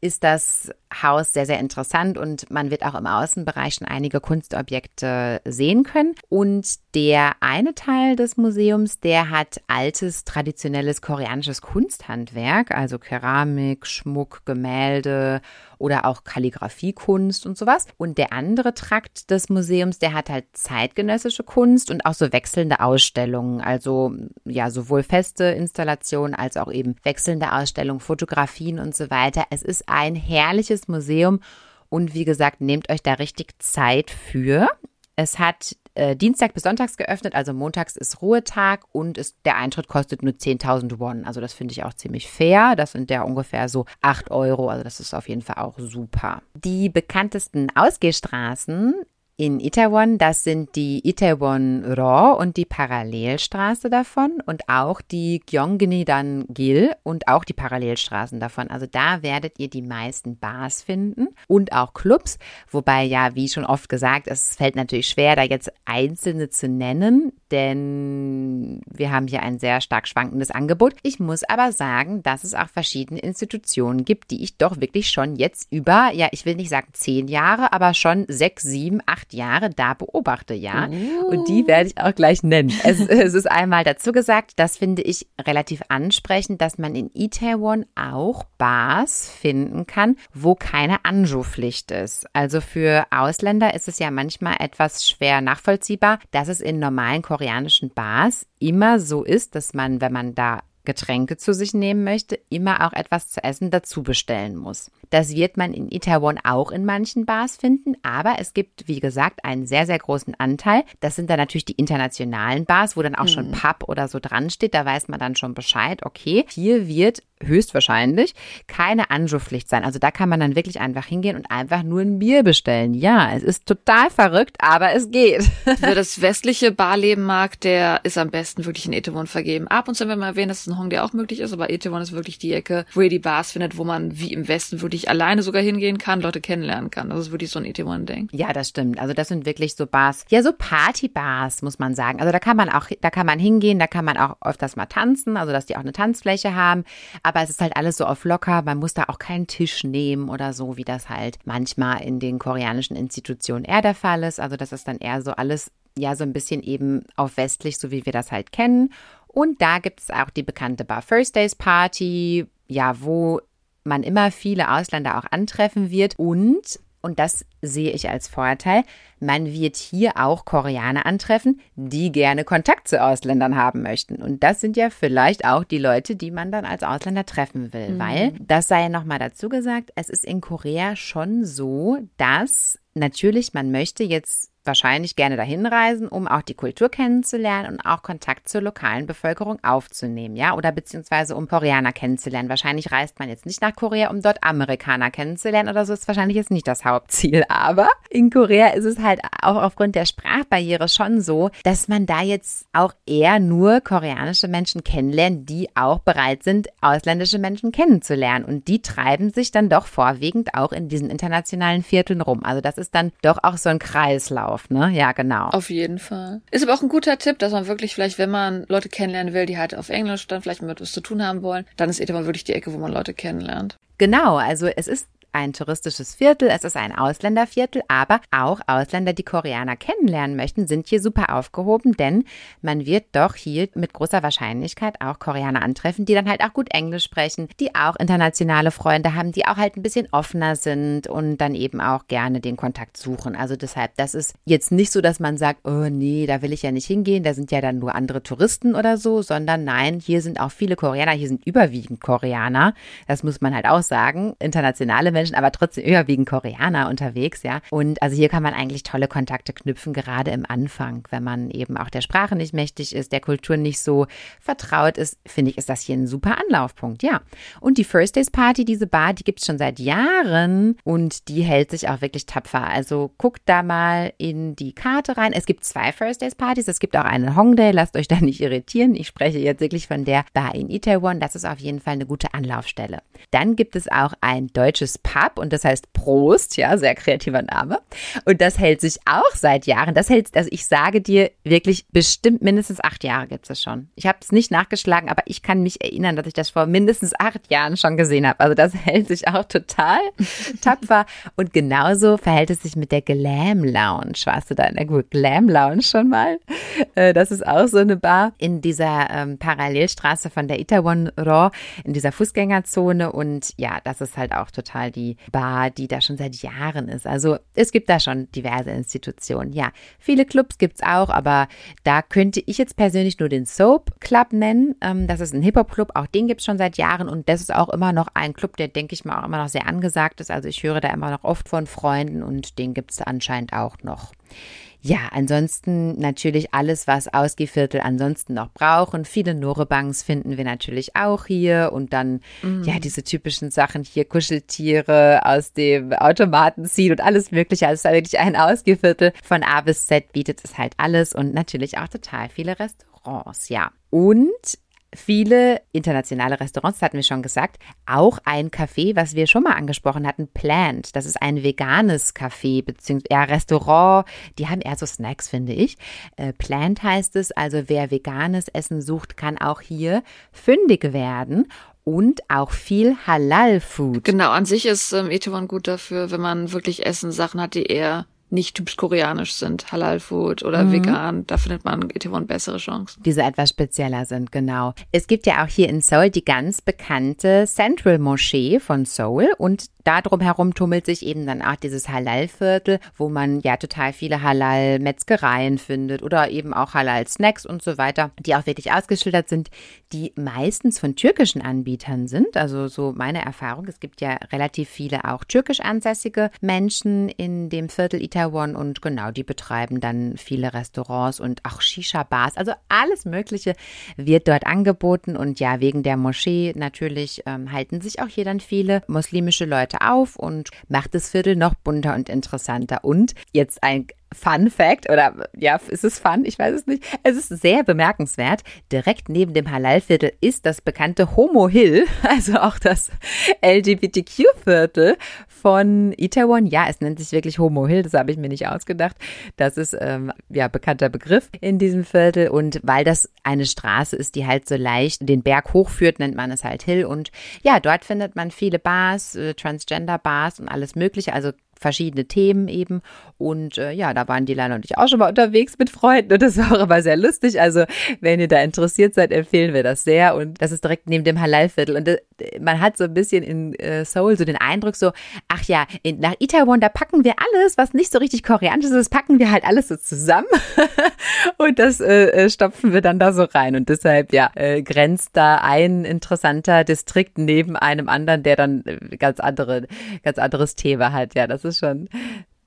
ist das Haus sehr, sehr interessant und man wird auch im Außenbereich schon einige Kunstobjekte sehen können. Und der eine Teil des Museums, der hat altes, traditionelles koreanisches Kunsthandwerk, also Keramik, Schmuck, Gemälde oder auch Kalligrafiekunst und sowas. Und der andere Trakt des Museums, der hat halt zeitgenössische Kunst und auch so wechselnde Ausstellungen, also ja, sowohl feste Installationen als auch eben wechselnde Ausstellungen, Fotografien und so weiter. Es ist ein herrliches Museum und wie gesagt, nehmt euch da richtig Zeit für. Es hat äh, Dienstag bis Sonntags geöffnet, also montags ist Ruhetag und ist, der Eintritt kostet nur 10.000 Won. Also das finde ich auch ziemlich fair. Das sind ja ungefähr so 8 Euro. Also das ist auf jeden Fall auch super. Die bekanntesten Ausgehstraßen in Itaewon. Das sind die Itaewon-ro und die Parallelstraße davon und auch die Gyeonggi-dan-gil und auch die Parallelstraßen davon. Also da werdet ihr die meisten Bars finden und auch Clubs, wobei ja, wie schon oft gesagt, es fällt natürlich schwer, da jetzt einzelne zu nennen, denn wir haben hier ein sehr stark schwankendes Angebot. Ich muss aber sagen, dass es auch verschiedene Institutionen gibt, die ich doch wirklich schon jetzt über, ja, ich will nicht sagen zehn Jahre, aber schon sechs, sieben, acht acht Jahre da beobachte, ja. Oh. Und die werde ich auch gleich nennen. Es, es, ist einmal dazu gesagt, das finde ich relativ ansprechend, dass man in Itaewon auch Bars finden kann, wo keine Anjo-Pflicht ist. Also für Ausländer ist es ja manchmal etwas schwer nachvollziehbar, dass es in normalen koreanischen Bars immer so ist, dass man, wenn man da Getränke zu sich nehmen möchte, immer auch etwas zu essen dazu bestellen muss. Das wird man in Itaewon auch in manchen Bars finden, aber es gibt, wie gesagt, einen sehr, sehr großen Anteil. Das sind dann natürlich die internationalen Bars, wo dann auch mhm. schon Pub oder so dran steht. Da weiß man dann schon Bescheid, okay, hier wird höchstwahrscheinlich keine Anjo-Pflicht sein. Also da kann man dann wirklich einfach hingehen und einfach nur ein Bier bestellen. Ja, es ist total verrückt, aber es geht. Wer das westliche Barleben mag, der ist am besten wirklich in Etaewon vergeben. Ab und zu, wenn man erwähnt, dass es in Hongdae auch möglich ist, aber Etaewon ist wirklich die Ecke, wo ihr die Bars findet, wo man wie im Westen wirklich alleine sogar hingehen kann, Leute kennenlernen kann. Das ist wirklich so ein Etaewon-Ding. Ja, das stimmt. Also das sind wirklich so Bars, ja so Party-Bars, muss man sagen. Also da kann man auch, da kann man hingehen, da kann man auch öfters mal tanzen, also dass die auch eine Tanzfläche haben aber es ist halt alles so auf locker. Man muss da auch keinen Tisch nehmen oder so, wie das halt manchmal in den koreanischen Institutionen eher der Fall ist. Also das ist dann eher so alles, ja, so ein bisschen eben auf westlich, so wie wir das halt kennen. Und da gibt es auch die bekannte Bar First Days Party, ja, wo man immer viele Ausländer auch antreffen wird und und das sehe ich als Vorteil, man wird hier auch Koreaner antreffen, die gerne Kontakt zu Ausländern haben möchten. Und das sind ja vielleicht auch die Leute, die man dann als Ausländer treffen will. Mhm. Weil, das sei ja nochmal dazu gesagt, es ist in Korea schon so, dass natürlich man möchte jetzt wahrscheinlich gerne dahin reisen, um auch die Kultur kennenzulernen und auch Kontakt zur lokalen Bevölkerung aufzunehmen, ja, oder beziehungsweise um Koreaner kennenzulernen. Wahrscheinlich reist man jetzt nicht nach Korea, um dort Amerikaner kennenzulernen oder so, ist wahrscheinlich jetzt nicht das Hauptziel. Aber in Korea ist es halt auch aufgrund der Sprachbarriere schon so, dass man da jetzt auch eher nur koreanische Menschen kennenlernt, die auch bereit sind, ausländische Menschen kennenzulernen. Und die treiben sich dann doch vorwiegend auch in diesen internationalen Vierteln rum. Also das ist dann doch auch so ein Kreislauf drauf, ne? Ja, genau. Auf jeden Fall. Ist aber auch ein guter Tipp, dass man wirklich vielleicht, wenn man Leute kennenlernen will, die halt auf Englisch dann vielleicht mit was zu tun haben wollen, dann ist Etemal wirklich die Ecke, wo man Leute kennenlernt. Genau, also es ist ein touristisches Viertel, es ist ein Ausländerviertel, aber auch Ausländer, die Koreaner kennenlernen möchten, sind hier super aufgehoben, denn man wird doch hier mit großer Wahrscheinlichkeit auch Koreaner antreffen, die dann halt auch gut Englisch sprechen, die auch internationale Freunde haben, die auch halt ein bisschen offener sind und dann eben auch gerne den Kontakt suchen. Also deshalb, das ist jetzt nicht so, dass man sagt, oh nee, da will ich ja nicht hingehen, da sind ja dann nur andere Touristen oder so, sondern nein, hier sind auch viele Koreaner, hier sind überwiegend Koreaner. Das muss man halt auch sagen. Internationale Menschen, aber trotzdem überwiegend Koreaner unterwegs, ja. Und also hier kann man eigentlich tolle Kontakte knüpfen, gerade im Anfang, wenn man eben auch der Sprache nicht mächtig ist, der Kultur nicht so vertraut ist, finde ich, ist das hier ein super Anlaufpunkt, ja. Und die First Days Party, diese Bar, die gibt es schon seit Jahren und die hält sich auch wirklich tapfer. Also guckt da mal in die Karte rein. Es gibt zwei First Days Partys, es gibt auch eine Hongdae, lasst euch da nicht irritieren. Ich spreche jetzt wirklich von der Bar in Itaewon. Das ist auf jeden Fall eine gute Anlaufstelle. Dann gibt es auch ein deutsches Pub und das heißt Prost, ja, sehr kreativer Name. Und das hält sich auch seit Jahren. Das hält, also ich sage dir wirklich bestimmt mindestens acht Jahre gibt es schon. Ich habe es nicht nachgeschlagen, aber ich kann mich erinnern, dass ich das vor mindestens acht Jahren schon gesehen habe. Also das hält sich auch total tapfer. Und genauso verhält es sich mit der Glam Lounge. Warst du da in der Glam Lounge schon mal? Äh, das ist auch so eine Bar in dieser ähm, Parallelstraße von der Itaewon Ro, in dieser Fußgängerzone. Und ja, das ist halt auch total die Bar, die da schon seit Jahren ist. Also es gibt da schon diverse Institutionen. Ja, viele Clubs gibt es auch, aber da könnte ich jetzt persönlich nur den Soap Club nennen. Ähm, das ist ein Hip-Hop-Club, auch den gibt es schon seit Jahren und das ist auch immer noch ein Club, der, denke ich mal, auch immer noch sehr angesagt ist. Also ich höre da immer noch oft von Freunden und den gibt es anscheinend auch noch. Ja, ansonsten natürlich alles, was Ausgeviertel ansonsten noch brauchen. Viele Norebangs finden wir natürlich auch hier und dann mm. ja diese typischen Sachen hier Kuscheltiere aus dem Automaten ziehen und alles Mögliche. Also es ist wirklich ein Ausgeviertel von A bis Z bietet es halt alles und natürlich auch total viele Restaurants. Ja und viele internationale Restaurants, das hatten wir schon gesagt, auch ein Café, was wir schon mal angesprochen hatten, Plant. Das ist ein veganes Café, beziehungsweise ja, Restaurant. Die haben eher so Snacks, finde ich. Äh, Plant heißt es, also wer veganes Essen sucht, kann auch hier fündig werden und auch viel Halal-Food. Genau, an sich ist ähm, Etowan gut dafür, wenn man wirklich Essen Sachen hat, die eher nicht typisch koreanisch sind, Halal Food oder mhm. vegan, da findet man Itaewon bessere Chancen. Diese etwas spezieller sind, genau. Es gibt ja auch hier in Seoul die ganz bekannte Central Moschee von Seoul und da drumherum tummelt sich eben dann auch dieses Halal-Viertel, wo man ja total viele Halal-Metzgereien findet oder eben auch Halal-Snacks und so weiter, die auch wirklich ausgeschildert sind, die meistens von türkischen Anbietern sind. Also so meine Erfahrung. Es gibt ja relativ viele auch türkisch ansässige Menschen in dem Viertel Itaewon und genau, die betreiben dann viele Restaurants und auch Shisha-Bars. Also alles Mögliche wird dort angeboten und ja, wegen der Moschee natürlich ähm, halten sich auch hier dann viele muslimische Leute auf und macht das Viertel noch bunter und interessanter. Und jetzt ein Fun Fact oder ja, ist es fun? Ich weiß es nicht. Es ist sehr bemerkenswert. Direkt neben dem Halal-Viertel ist das bekannte Homo Hill, also auch das LGBTQ-Viertel von Itaewon. Ja, es nennt sich wirklich Homo Hill, das habe ich mir nicht ausgedacht. Das ist ähm, ja bekannter Begriff in diesem Viertel und weil das eine Straße ist, die halt so leicht den Berg hochführt, nennt man es halt Hill und ja, dort findet man viele Bars, äh, Transgender Bars und alles mögliche, also verschiedene Themen eben. Und äh, ja, da waren die Leila und ich auch schon mal unterwegs mit Freunden und das war auch immer sehr lustig. Also, wenn ihr da interessiert seid, empfehlen wir das sehr. Und das ist direkt neben dem Halal-Viertel. Und äh, man hat so ein bisschen in äh, Seoul so den Eindruck so, ach ja, in, nach Itaewon, da packen wir alles, was nicht so richtig koreanisch ist, das packen wir halt alles so zusammen. und das äh, äh, stopfen wir dann da so rein. Und deshalb, ja, äh, grenzt da ein interessanter Distrikt neben einem anderen, der dann äh, ganz andere, ganz anderes Thema hat. Ja, das ist ist schon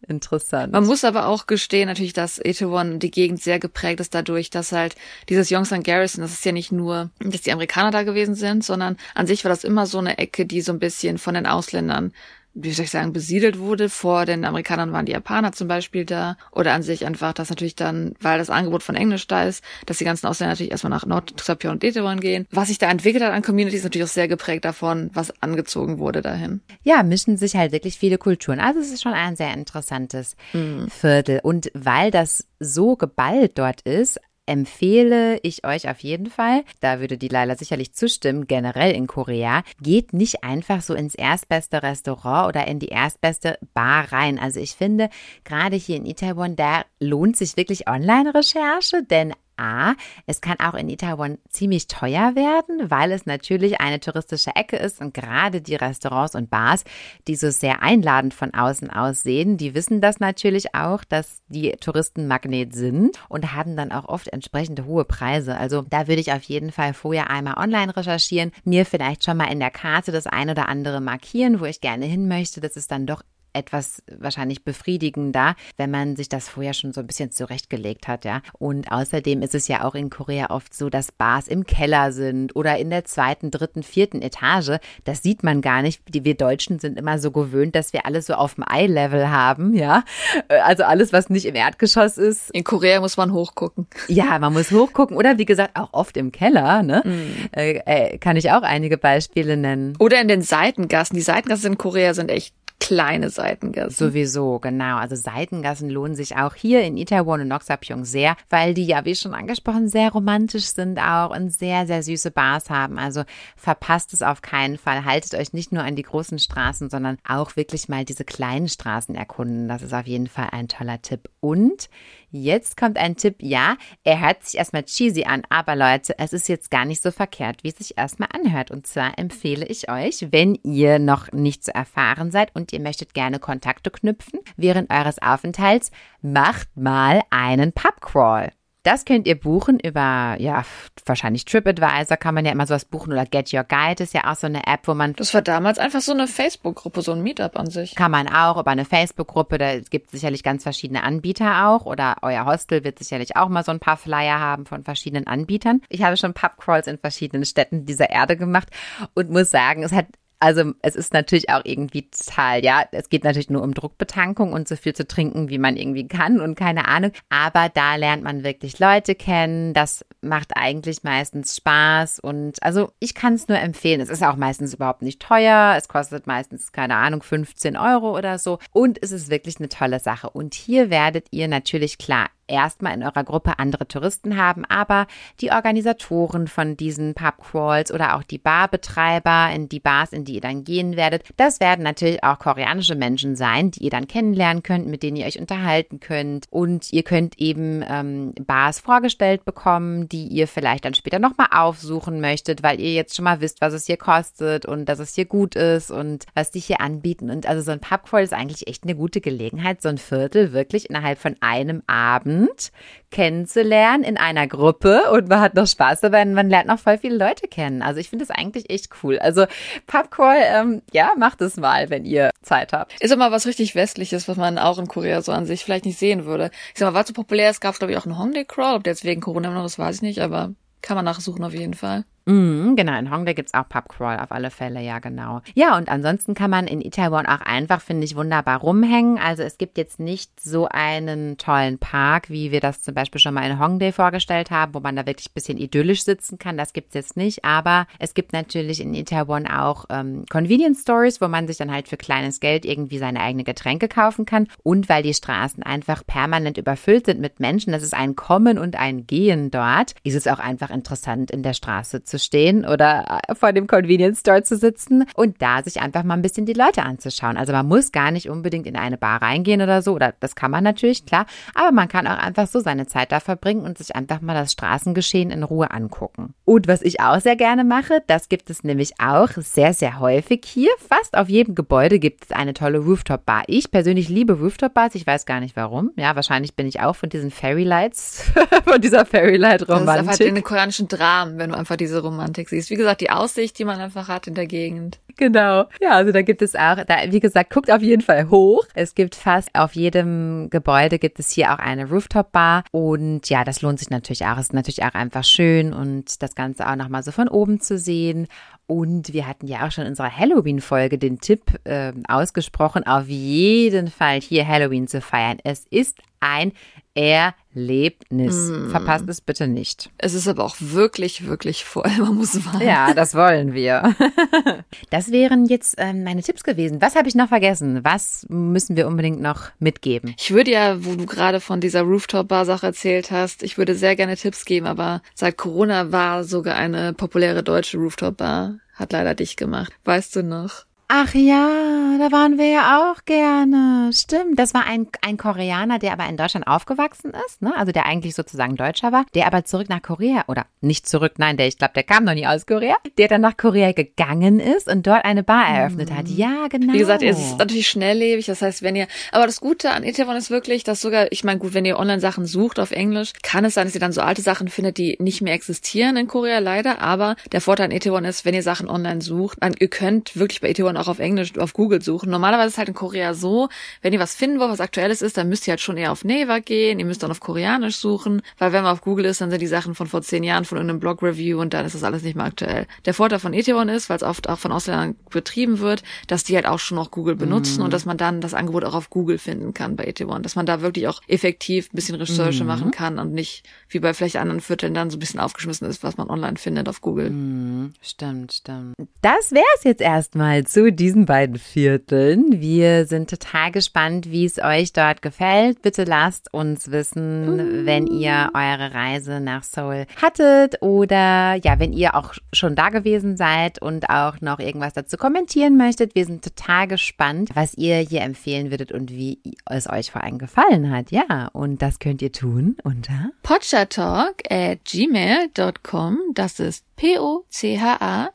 interessant. Man muss aber auch gestehen, natürlich, dass Etowan die Gegend sehr geprägt ist dadurch, dass halt dieses Yongsan Garrison, das ist ja nicht nur, dass die Amerikaner da gewesen sind, sondern an sich war das immer so eine Ecke, die so ein bisschen von den Ausländern wie soll ich sagen, besiedelt wurde. Vor den Amerikanern waren die Japaner zum Beispiel da. Oder an sich einfach, dass natürlich dann, weil das Angebot von Englisch da ist, dass die ganzen Ausländer natürlich erstmal nach Nord-Sapir und Detewon gehen. Was sich da entwickelt hat an Community ist natürlich auch sehr geprägt davon, was angezogen wurde dahin. Ja, mischen sich halt wirklich viele Kulturen. Also es ist schon ein sehr interessantes mhm. Viertel. Und weil das so geballt dort ist, empfehle ich euch auf jeden Fall, da würde die Laila sicherlich zustimmen, generell in Korea, geht nicht einfach so ins erstbeste Restaurant oder in die erstbeste Bar rein. Also ich finde, gerade hier in Itaewon, da lohnt sich wirklich Online-Recherche, denn A, es kann auch in Itaewon ziemlich teuer werden, weil es natürlich eine touristische Ecke ist und gerade die Restaurants und Bars, die so sehr einladend von außen aussehen, die wissen das natürlich auch, dass die Touristen Magnet sind und haben dann auch oft entsprechende hohe Preise. Also da würde ich auf jeden Fall vorher einmal online recherchieren, mir vielleicht schon mal in der Karte das ein oder andere markieren, wo ich gerne hin möchte. Das ist dann doch etwas wahrscheinlich befriedigender, wenn man sich das vorher schon so ein bisschen zurechtgelegt hat, ja. Und außerdem ist es ja auch in Korea oft so, dass Bars im Keller sind oder in der zweiten, dritten, vierten Etage. Das sieht man gar nicht. Wir Deutschen sind immer so gewöhnt, dass wir alles so auf dem Eye-Level haben, ja. Also alles, was nicht im Erdgeschoss ist. In Korea muss man hochgucken. Ja, man muss hochgucken oder wie gesagt auch oft im Keller, ne? Mm. Äh, äh, kann ich auch einige Beispiele nennen. Oder in den Seitengassen. Die Seitengassen in Korea sind echt kleine Seitengassen. Sowieso, genau. Also Seitengassen lohnen sich auch hier in Itaewon und Noxapyong sehr, weil die ja, wie schon angesprochen, sehr romantisch sind auch und sehr, sehr süße Bars haben. Also verpasst es auf keinen Fall. Haltet euch nicht nur an die großen Straßen, sondern auch wirklich mal diese kleinen Straßen erkunden. Das ist auf jeden Fall ein toller Tipp. Und Jetzt kommt ein Tipp. Ja, er hört sich erstmal cheesy an, aber Leute, es ist jetzt gar nicht so verkehrt, wie es sich erstmal anhört. Und zwar empfehle ich euch, wenn ihr noch nicht so erfahren seid und ihr möchtet gerne Kontakte knüpfen während eures Aufenthalts, macht mal einen Pubcrawl. Das könnt ihr buchen über, ja, wahrscheinlich TripAdvisor kann man ja immer sowas buchen oder Get Your Guide ist ja auch so eine App, wo man. Das war damals einfach so eine Facebook-Gruppe, so ein Meetup an sich. Kann man auch über eine Facebook-Gruppe, da gibt es sicherlich ganz verschiedene Anbieter auch oder euer Hostel wird sicherlich auch mal so ein paar Flyer haben von verschiedenen Anbietern. Ich habe schon Pubcrawls in verschiedenen Städten dieser Erde gemacht und muss sagen, es hat also es ist natürlich auch irgendwie total, ja, es geht natürlich nur um Druckbetankung und so viel zu trinken, wie man irgendwie kann und keine Ahnung. Aber da lernt man wirklich Leute kennen. Das macht eigentlich meistens Spaß und also ich kann es nur empfehlen. Es ist auch meistens überhaupt nicht teuer. Es kostet meistens, keine Ahnung, 15 Euro oder so. Und es ist wirklich eine tolle Sache. Und hier werdet ihr natürlich klar erstmal in eurer Gruppe andere Touristen haben, aber die Organisatoren von diesen Pubcrawls oder auch die Barbetreiber in die Bars, in die ihr dann gehen werdet, das werden natürlich auch koreanische Menschen sein, die ihr dann kennenlernen könnt, mit denen ihr euch unterhalten könnt. Und ihr könnt eben ähm, Bars vorgestellt bekommen, die ihr vielleicht dann später nochmal aufsuchen möchtet, weil ihr jetzt schon mal wisst, was es hier kostet und dass es hier gut ist und was die hier anbieten. Und also so ein Pubcrawl ist eigentlich echt eine gute Gelegenheit, so ein Viertel wirklich innerhalb von einem Abend Abend kennenzulernen in einer Gruppe und man hat noch Spaß dabei und man lernt noch voll viele Leute kennen. Also ich finde das eigentlich echt cool. Also Pubcrawl, ähm, ja, macht es mal, wenn ihr Zeit habt. Ist immer was richtig Westliches, was man auch in Korea so an sich vielleicht nicht sehen würde. Ich sag mal, war zu populär, es gab glaube ich auch einen Hongdae Crawl, ob der jetzt wegen Corona noch ist, weiß ich nicht, aber kann man nachsuchen auf jeden Fall. Mm, genau, in Hongdae gibt es auch Pubcrawl auf alle Fälle, ja, genau. Ja, und ansonsten kann man in Itaewon auch einfach, finde ich, wunderbar rumhängen. Also es gibt jetzt nicht so einen tollen Park, wie wir das zum Beispiel schon mal in Hongdae vorgestellt haben, wo man da wirklich ein bisschen idyllisch sitzen kann. Das gibt es jetzt nicht. Aber es gibt natürlich in Itaewon auch ähm, Convenience Stores, wo man sich dann halt für kleines Geld irgendwie seine eigene Getränke kaufen kann. Und weil die Straßen einfach permanent überfüllt sind mit Menschen, das ist ein Kommen und ein Gehen dort, ist es auch einfach interessant, in der Straße zu zu stehen oder äh, vor dem Convenience Store zu sitzen und da sich einfach mal ein bisschen die Leute anzuschauen. Also man muss gar nicht unbedingt in eine Bar reingehen oder so, oder das kann man natürlich, klar, aber man kann auch einfach so seine Zeit da verbringen und sich einfach mal das Straßengeschehen in Ruhe angucken. Und was ich auch sehr gerne mache, das gibt es nämlich auch sehr, sehr häufig hier. Fast auf jedem Gebäude gibt es eine tolle Rooftop-Bar. Ich persönlich liebe Rooftop-Bars, ich weiß gar nicht warum. Ja, wahrscheinlich bin ich auch von diesen Fairy Lights, von dieser Fairy Light-Romantik. Das ist einfach den koreanischen Dramen, wenn du einfach diese Romantik siehst. Wie gesagt, die Aussicht, die man einfach hat in der Gegend. Genau. Ja, also da gibt es auch, da, wie gesagt, guckt auf jeden Fall hoch. Es gibt fast auf jedem Gebäude gibt es hier auch eine Rooftop-Bar. Und ja, das lohnt sich natürlich auch. Es ist natürlich auch einfach schön und das Ganze auch nochmal so von oben zu sehen. Und wir hatten ja auch schon in unserer Halloween-Folge den Tipp äh, ausgesprochen, auf jeden Fall hier Halloween zu feiern. Es ist ein Erlebnis. Mm. Verpasst es bitte nicht. Es ist aber auch wirklich, wirklich voll. Man muss warten. Ja, das wollen wir. das wären jetzt ähm, meine Tipps gewesen. Was habe ich noch vergessen? Was müssen wir unbedingt noch mitgeben? Ich würde ja, wo du gerade von dieser Rooftop-Bar-Sache erzählt hast, ich würde sehr gerne Tipps geben, aber seit Corona war sogar eine populäre deutsche Rooftop-Bar. Hat leider dicht gemacht. Weißt du noch? Ach ja, da waren wir ja auch gerne. Stimmt. Das war ein, ein Koreaner, der aber in Deutschland aufgewachsen ist, ne? Also der eigentlich sozusagen Deutscher war, der aber zurück nach Korea oder nicht zurück, nein, der, ich glaube, der kam noch nie aus Korea, der dann nach Korea gegangen ist und dort eine Bar eröffnet hat. Ja, genau. Wie gesagt, es ist natürlich schnelllebig. Das heißt, wenn ihr, aber das Gute an Itaewon ist wirklich, dass sogar, ich meine, gut, wenn ihr Online-Sachen sucht auf Englisch, kann es sein, dass ihr dann so alte Sachen findet, die nicht mehr existieren in Korea, leider. Aber der Vorteil an Itaewon ist, wenn ihr Sachen online sucht, dann, ihr könnt wirklich bei Itaewon auch auf Englisch auf Google suchen. Normalerweise ist es halt in Korea so, wenn ihr was finden wollt, was aktuelles ist, dann müsst ihr halt schon eher auf Naver gehen, ihr müsst dann auf Koreanisch suchen, weil wenn man auf Google ist, dann sind die Sachen von vor zehn Jahren von irgendeinem Blog-Review und dann ist das alles nicht mehr aktuell. Der Vorteil von Ethewon ist, weil es oft auch von Ausländern betrieben wird, dass die halt auch schon noch Google benutzen mhm. und dass man dann das Angebot auch auf Google finden kann bei Ethewon, dass man da wirklich auch effektiv ein bisschen Recherche mhm. machen kann und nicht wie bei vielleicht anderen Vierteln dann so ein bisschen aufgeschmissen ist, was man online findet auf Google. Mhm. Stimmt, stimmt. Das wäre es jetzt erstmal zu diesen beiden Vierteln. Wir sind total gespannt, wie es euch dort gefällt. Bitte lasst uns wissen, wenn ihr eure Reise nach Seoul hattet oder ja, wenn ihr auch schon da gewesen seid und auch noch irgendwas dazu kommentieren möchtet. Wir sind total gespannt, was ihr hier empfehlen würdet und wie es euch vor allem gefallen hat. Ja, und das könnt ihr tun unter potchatalk at gmail.com. Das ist P-O-C-H-A-T-A-L-K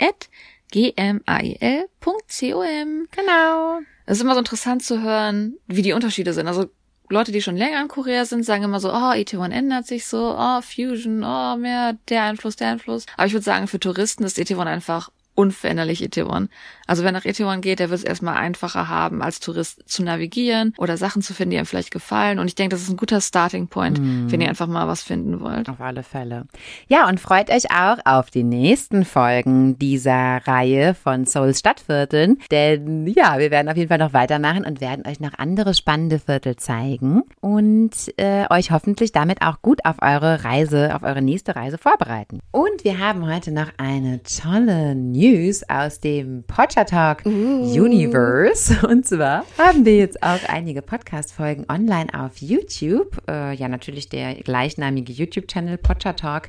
at gmail.com. Genau. Es ist immer so interessant zu hören, wie die Unterschiede sind. Also Leute, die schon länger in Korea sind, sagen immer so, oh, ET1 ändert sich so, oh, Fusion, oh, mehr der Einfluss, der Einfluss. Aber ich würde sagen, für Touristen ist ET1 einfach unveränderlich Itaewon. Also wer nach Itaewon geht, der wird es erstmal einfacher haben, als Tourist zu navigieren oder Sachen zu finden, die einem vielleicht gefallen. Und ich denke, das ist ein guter Starting Point, mm. wenn ihr einfach mal was finden wollt. Auf alle Fälle. Ja, und freut euch auch auf die nächsten Folgen dieser Reihe von Souls Stadtvierteln. Denn ja, wir werden auf jeden Fall noch weitermachen und werden euch noch andere spannende Viertel zeigen und äh, euch hoffentlich damit auch gut auf eure Reise, auf eure nächste Reise vorbereiten. Und wir haben heute noch eine tolle News News aus dem Pocha Talk uh. Universe. Und zwar haben wir jetzt auch einige Podcast-Folgen online auf YouTube. Äh, ja, natürlich der gleichnamige YouTube-Channel Pocha Talk,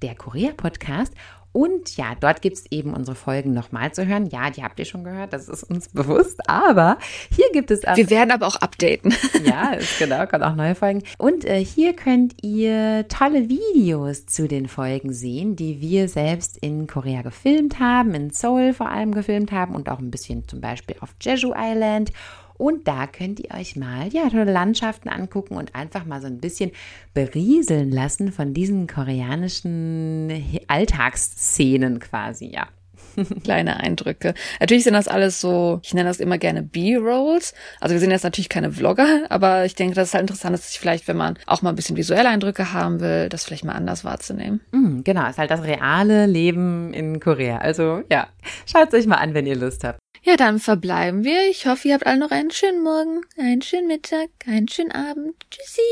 der Korea-Podcast. Und ja, dort gibt es eben unsere Folgen nochmal zu hören. Ja, die habt ihr schon gehört, das ist uns bewusst. Aber hier gibt es auch. Wir werden aber auch updaten. Ja, ist genau, kommt auch neue Folgen. Und äh, hier könnt ihr tolle Videos zu den Folgen sehen, die wir selbst in Korea gefilmt haben, in Seoul vor allem gefilmt haben und auch ein bisschen zum Beispiel auf Jeju Island und da könnt ihr euch mal ja tolle Landschaften angucken und einfach mal so ein bisschen berieseln lassen von diesen koreanischen Alltagsszenen quasi, ja. Kleine Eindrücke. Natürlich sind das alles so, ich nenne das immer gerne B-Rolls. Also wir sind jetzt natürlich keine Vlogger, aber ich denke, das ist halt interessant, dass sich vielleicht, wenn man auch mal ein bisschen visuelle Eindrücke haben will, das vielleicht mal anders wahrzunehmen. Mm, genau, ist halt das reale Leben in Korea. Also ja, schaut es euch mal an, wenn ihr Lust habt. Ja, dann verbleiben wir. Ich hoffe, ihr habt alle noch einen schönen Morgen, einen schönen Mittag, einen schönen Abend. Tschüssi.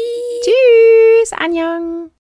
Tschüss, Anjong.